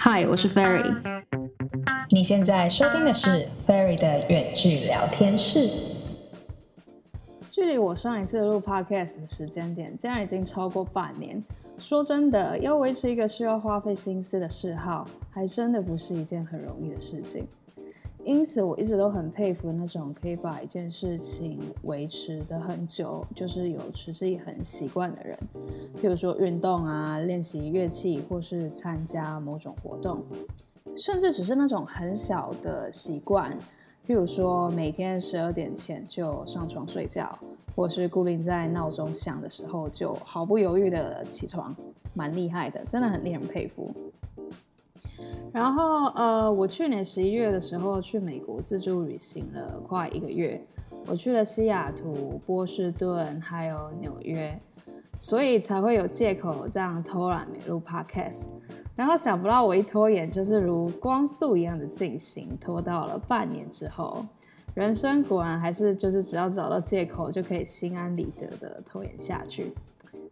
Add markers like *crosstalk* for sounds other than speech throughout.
嗨，我是 Ferry。你现在收听的是 Ferry 的远距聊天室。距离我上一次录 Podcast 的时间点，竟然已经超过半年。说真的，要维持一个需要花费心思的嗜好，还真的不是一件很容易的事情。因此，我一直都很佩服那种可以把一件事情维持得很久，就是有持之以恒习惯的人。譬如说运动啊，练习乐器，或是参加某种活动，甚至只是那种很小的习惯，譬如说每天十二点前就上床睡觉，或是固定在闹钟响的时候就毫不犹豫的起床，蛮厉害的，真的很令人佩服。然后，呃，我去年十一月的时候去美国自助旅行了快一个月，我去了西雅图、波士顿，还有纽约，所以才会有借口这样偷懒没录 podcast。然后想不到我一拖延就是如光速一样的进行，拖到了半年之后，人生果然还是就是只要找到借口就可以心安理得的拖延下去。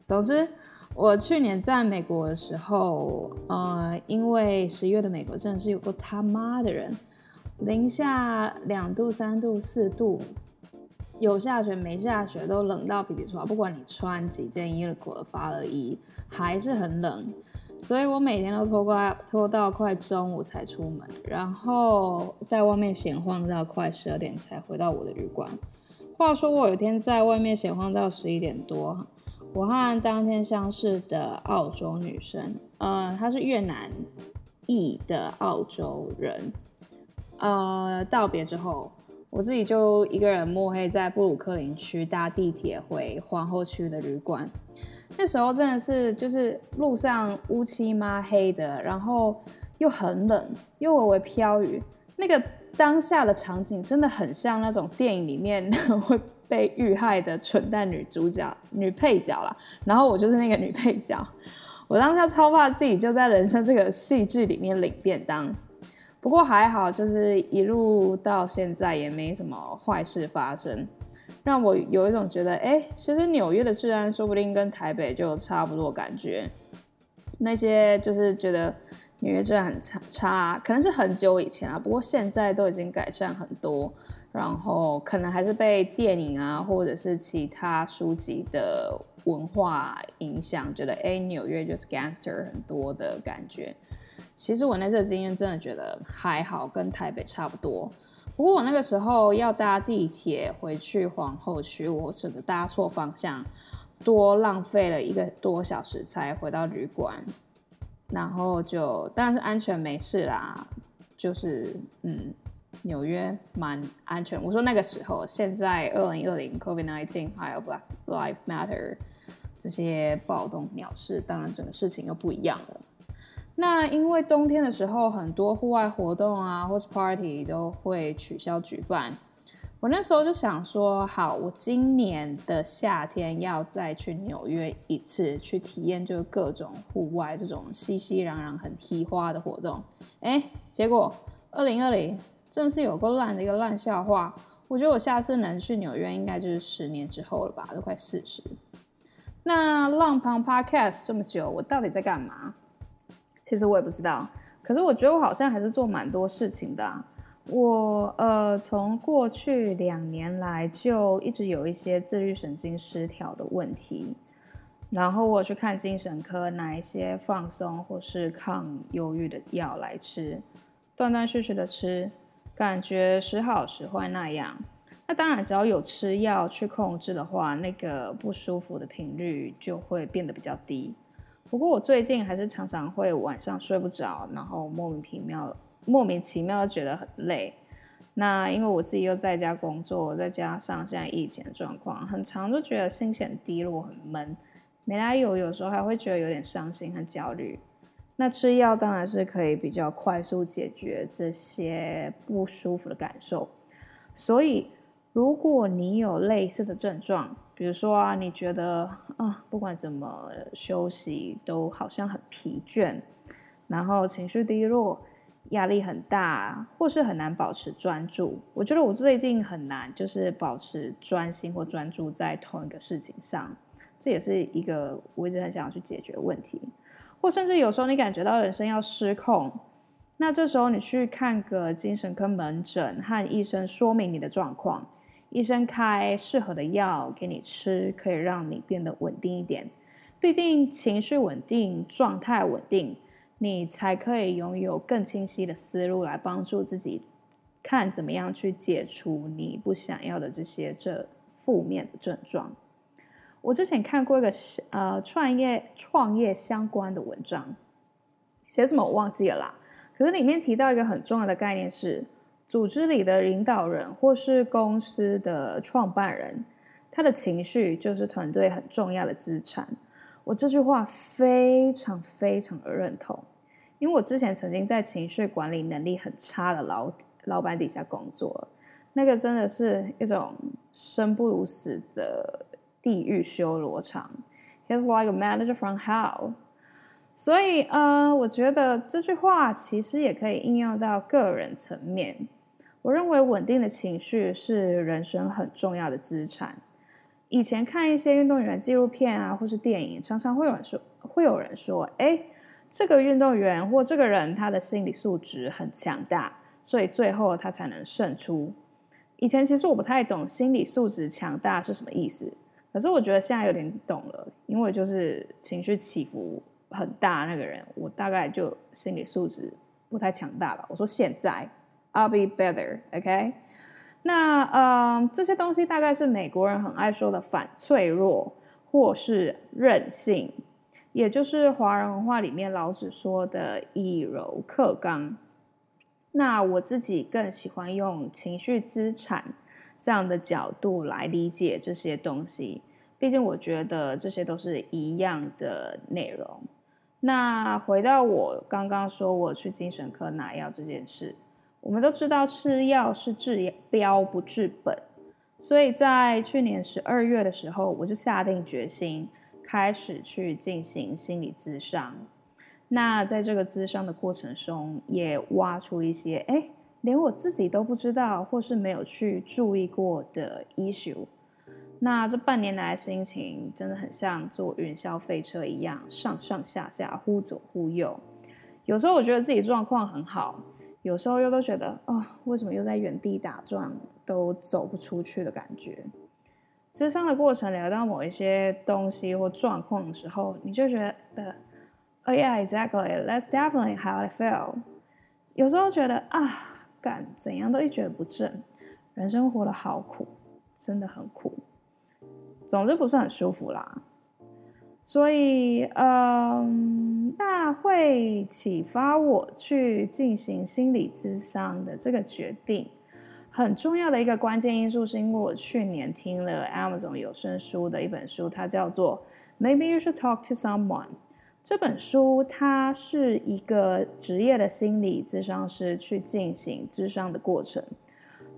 总之。我去年在美国的时候，呃，因为十一月的美国真的是有过他妈的人，零下两度、三度、四度，有下雪没下雪，都冷到皮皮剉。不管你穿几件衣服的发热衣，还是很冷。所以我每天都拖快拖到快中午才出门，然后在外面闲晃到快十二点才回到我的旅馆。话说我有一天在外面闲晃到十一点多。我和当天相识的澳洲女生，呃，她是越南裔的澳洲人，呃，道别之后，我自己就一个人摸黑在布鲁克林区搭地铁回皇后区的旅馆。那时候真的是就是路上乌漆嘛黑的，然后又很冷，又微微飘雨，那个当下的场景真的很像那种电影里面 *laughs* 会。被遇害的蠢蛋女主角、女配角啦，然后我就是那个女配角。我当下超怕自己就在人生这个戏剧里面领便当，不过还好，就是一路到现在也没什么坏事发生，让我有一种觉得，哎，其实纽约的治安说不定跟台北就差不多感觉。那些就是觉得纽约治安很差，差，可能是很久以前啊，不过现在都已经改善很多。然后可能还是被电影啊，或者是其他书籍的文化影响，觉得哎，纽约就是 gangster 很多的感觉。其实我那次的经验真的觉得还好，跟台北差不多。不过我那个时候要搭地铁回去皇后区，我整个搭错方向，多浪费了一个多小时才回到旅馆。然后就当然是安全没事啦，就是嗯。纽约蛮安全。我说那个时候，现在二零二零 COVID-19 还有 Black live Matter 这些暴动鸟事，当然整个事情又不一样了。那因为冬天的时候，很多户外活动啊，或是 party 都会取消举办。我那时候就想说，好，我今年的夏天要再去纽约一次，去体验就各种户外这种熙熙攘攘、很提花的活动。哎，结果二零二零。真的是有够烂的一个烂笑话。我觉得我下次能去纽约，应该就是十年之后了吧，都快四十。那浪旁 Podcast 这么久，我到底在干嘛？其实我也不知道。可是我觉得我好像还是做蛮多事情的啊。我呃，从过去两年来就一直有一些自律神经失调的问题，然后我去看精神科，拿一些放松或是抗忧郁的药来吃，断断续续的吃。感觉时好时坏那样，那当然只要有吃药去控制的话，那个不舒服的频率就会变得比较低。不过我最近还是常常会晚上睡不着，然后莫名其妙、莫名其妙觉得很累。那因为我自己又在家工作，再加上现在疫情的状况，很常都觉得心情很低落、很闷，没来由，有时候还会觉得有点伤心和焦虑。那吃药当然是可以比较快速解决这些不舒服的感受，所以如果你有类似的症状，比如说啊，你觉得啊，不管怎么休息都好像很疲倦，然后情绪低落，压力很大，或是很难保持专注，我觉得我最近很难就是保持专心或专注在同一个事情上，这也是一个我一直很想要去解决问题。或甚至有时候你感觉到人生要失控，那这时候你去看个精神科门诊，和医生说明你的状况，医生开适合的药给你吃，可以让你变得稳定一点。毕竟情绪稳定、状态稳定，你才可以拥有更清晰的思路来帮助自己，看怎么样去解除你不想要的这些这负面的症状。我之前看过一个呃创业创业相关的文章，写什么我忘记了啦。可是里面提到一个很重要的概念是，组织里的领导人或是公司的创办人，他的情绪就是团队很重要的资产。我这句话非常非常的认同，因为我之前曾经在情绪管理能力很差的老老板底下工作，那个真的是一种生不如死的地狱修罗场。He's like a manager from hell。所以，呃，我觉得这句话其实也可以应用到个人层面。我认为稳定的情绪是人生很重要的资产。以前看一些运动员纪录片啊，或是电影，常常会有人说，会有人说，哎，这个运动员或这个人他的心理素质很强大，所以最后他才能胜出。以前其实我不太懂心理素质强大是什么意思，可是我觉得现在有点懂了，因为就是情绪起伏很大那个人，我大概就心理素质不太强大吧。我说现在，I'll be better，OK？那呃，这些东西大概是美国人很爱说的反脆弱，或是韧性，也就是华人文化里面老子说的以柔克刚。那我自己更喜欢用情绪资产这样的角度来理解这些东西，毕竟我觉得这些都是一样的内容。那回到我刚刚说我去精神科拿药这件事。我们都知道吃药是治标不治本，所以在去年十二月的时候，我就下定决心开始去进行心理咨商。那在这个咨商的过程中，也挖出一些哎，连我自己都不知道或是没有去注意过的 issue。那这半年来心情真的很像坐云霄飞车一样，上上下下，忽左忽右。有时候我觉得自己状况很好。有时候又都觉得，哦，为什么又在原地打转，都走不出去的感觉。咨商的过程聊到某一些东西或状况的时候，你就觉得，Oh yeah, exactly, that's definitely how I feel。有时候觉得啊，干怎样都一蹶不振，人生活得好苦，真的很苦，总之不是很舒服啦。所以，嗯，那会启发我去进行心理咨商的这个决定，很重要的一个关键因素，是因为我去年听了 Amazon 有声书的一本书，它叫做《Maybe You Should Talk to Someone》。这本书它是一个职业的心理咨商师去进行咨商的过程，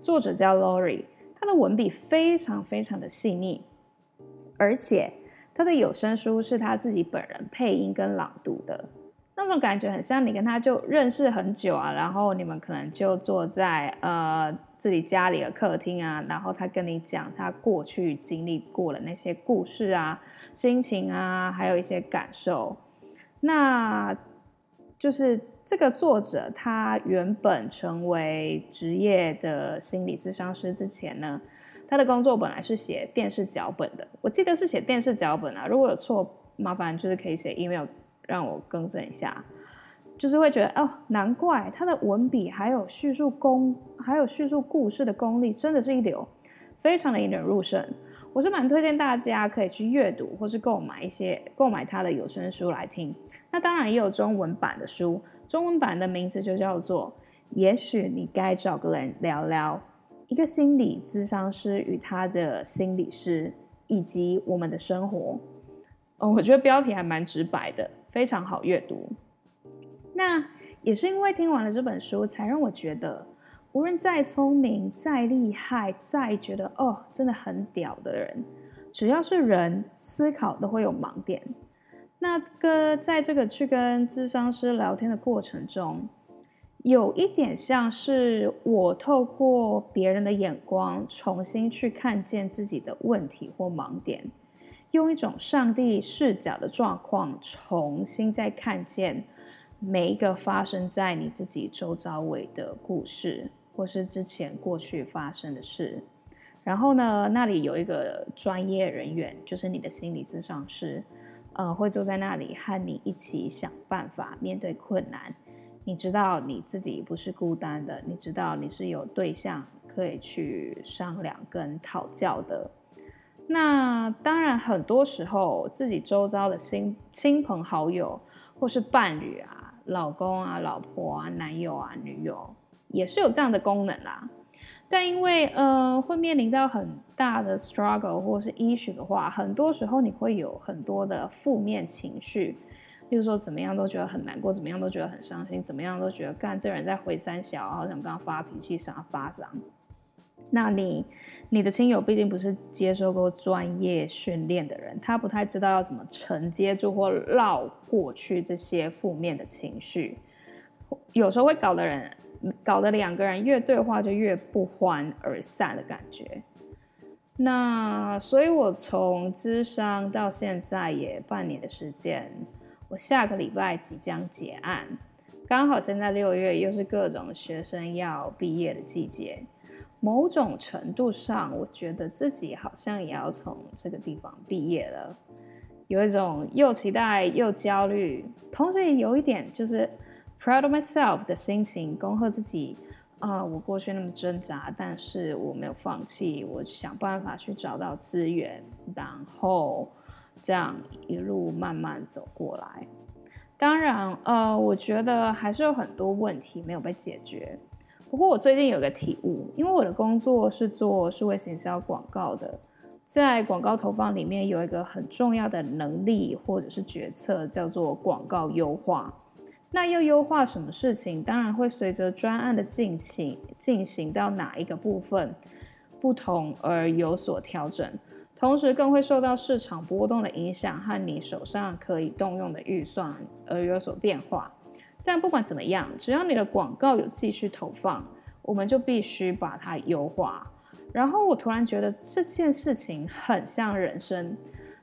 作者叫 Lori，他的文笔非常非常的细腻，而且。他的有声书是他自己本人配音跟朗读的，那种感觉很像你跟他就认识很久啊，然后你们可能就坐在呃自己家里的客厅啊，然后他跟你讲他过去经历过的那些故事啊、心情啊，还有一些感受。那就是这个作者他原本成为职业的心理咨商师之前呢。他的工作本来是写电视脚本的，我记得是写电视脚本啊。如果有错，麻烦就是可以写 email 让我更正一下。就是会觉得哦，难怪他的文笔还有叙述功，还有叙述故事的功力真的是一流，非常的引人入胜。我是蛮推荐大家可以去阅读或是购买一些购买他的有声书来听。那当然也有中文版的书，中文版的名字就叫做《也许你该找个人聊聊》。一个心理咨商师与他的心理师，以及我们的生活。嗯，我觉得标题还蛮直白的，非常好阅读。那也是因为听完了这本书，才让我觉得，无论再聪明、再厉害、再觉得哦真的很屌的人，只要是人，思考都会有盲点。那个在这个去跟咨商师聊天的过程中，有一点像是我透过别人的眼光重新去看见自己的问题或盲点，用一种上帝视角的状况，重新再看见每一个发生在你自己周遭围的故事，或是之前过去发生的事。然后呢，那里有一个专业人员，就是你的心理咨商师，呃，会坐在那里和你一起想办法面对困难。你知道你自己不是孤单的，你知道你是有对象可以去商量跟讨教的。那当然，很多时候自己周遭的亲亲朋好友或是伴侣啊、老公啊、老婆啊、男友啊、女友，也是有这样的功能啦。但因为呃，会面临到很大的 struggle 或是 issue 的话，很多时候你会有很多的负面情绪，例如说怎么样都觉得很难过，怎么样都觉得很伤心，怎么样都觉得干这人在回三小，好像刚发脾气，想发伤。那你你的亲友毕竟不是接受过专业训练的人，他不太知道要怎么承接住或绕过去这些负面的情绪，有时候会搞得人。搞得两个人越对话就越不欢而散的感觉。那所以，我从咨商到现在也半年的时间，我下个礼拜即将结案，刚好现在六月又是各种学生要毕业的季节，某种程度上，我觉得自己好像也要从这个地方毕业了，有一种又期待又焦虑，同时也有一点就是。Proud of myself 的心情，恭贺自己啊、我过去那么挣扎，但是我没有放弃，我想办法去找到资源，然后这样一路慢慢走过来。当然，呃，我觉得还是有很多问题没有被解决。不过我最近有个体悟，因为我的工作是做数位行销广告的，在广告投放里面有一个很重要的能力或者是决策，叫做广告优化。那要优化什么事情，当然会随着专案的进行进行到哪一个部分不同而有所调整，同时更会受到市场波动的影响和你手上可以动用的预算而有所变化。但不管怎么样，只要你的广告有继续投放，我们就必须把它优化。然后我突然觉得这件事情很像人生，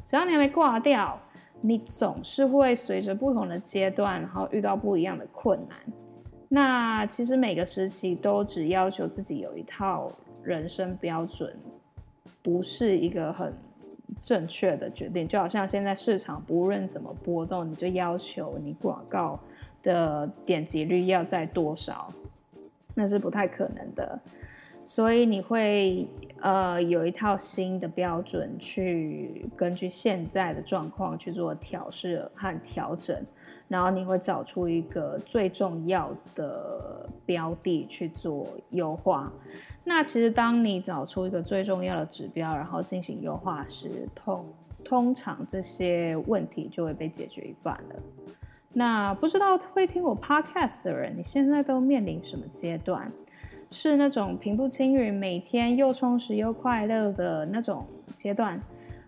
只要你还没挂掉。你总是会随着不同的阶段，然后遇到不一样的困难。那其实每个时期都只要求自己有一套人生标准，不是一个很正确的决定。就好像现在市场不论怎么波动，你就要求你广告的点击率要在多少，那是不太可能的。所以你会呃有一套新的标准，去根据现在的状况去做调试和调整，然后你会找出一个最重要的标的去做优化。那其实当你找出一个最重要的指标，然后进行优化时，通通常这些问题就会被解决一半了。那不知道会听我 podcast 的人，你现在都面临什么阶段？是那种平步青云，每天又充实又快乐的那种阶段，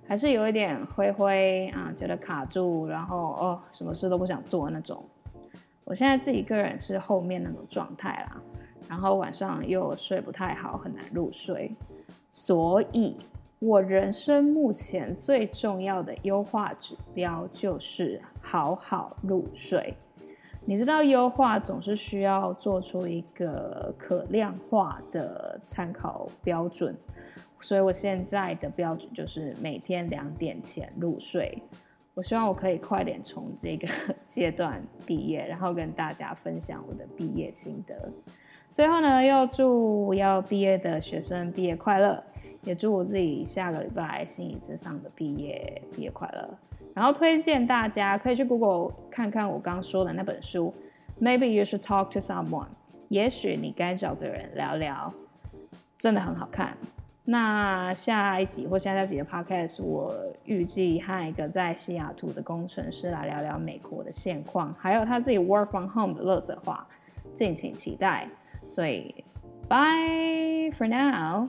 还是有一点灰灰啊，觉得卡住，然后哦，什么事都不想做那种。我现在自己个人是后面那种状态啦，然后晚上又睡不太好，很难入睡，所以我人生目前最重要的优化指标就是好好入睡。你知道优化总是需要做出一个可量化的参考标准，所以我现在的标准就是每天两点前入睡。我希望我可以快点从这个 *laughs* 阶段毕业，然后跟大家分享我的毕业心得。最后呢，要祝要毕业的学生毕业快乐，也祝我自己下个礼拜心理咨商的毕业毕业快乐。然后推荐大家可以去 Google 看看我刚说的那本书，Maybe you should talk to someone。也许你该找个人聊聊，真的很好看。那下一集或下下集的 Podcast，我预计和一个在西雅图的工程师来聊聊美国的现况，还有他自己 Work from Home 的乐色话，敬请期待。所以，Bye for now。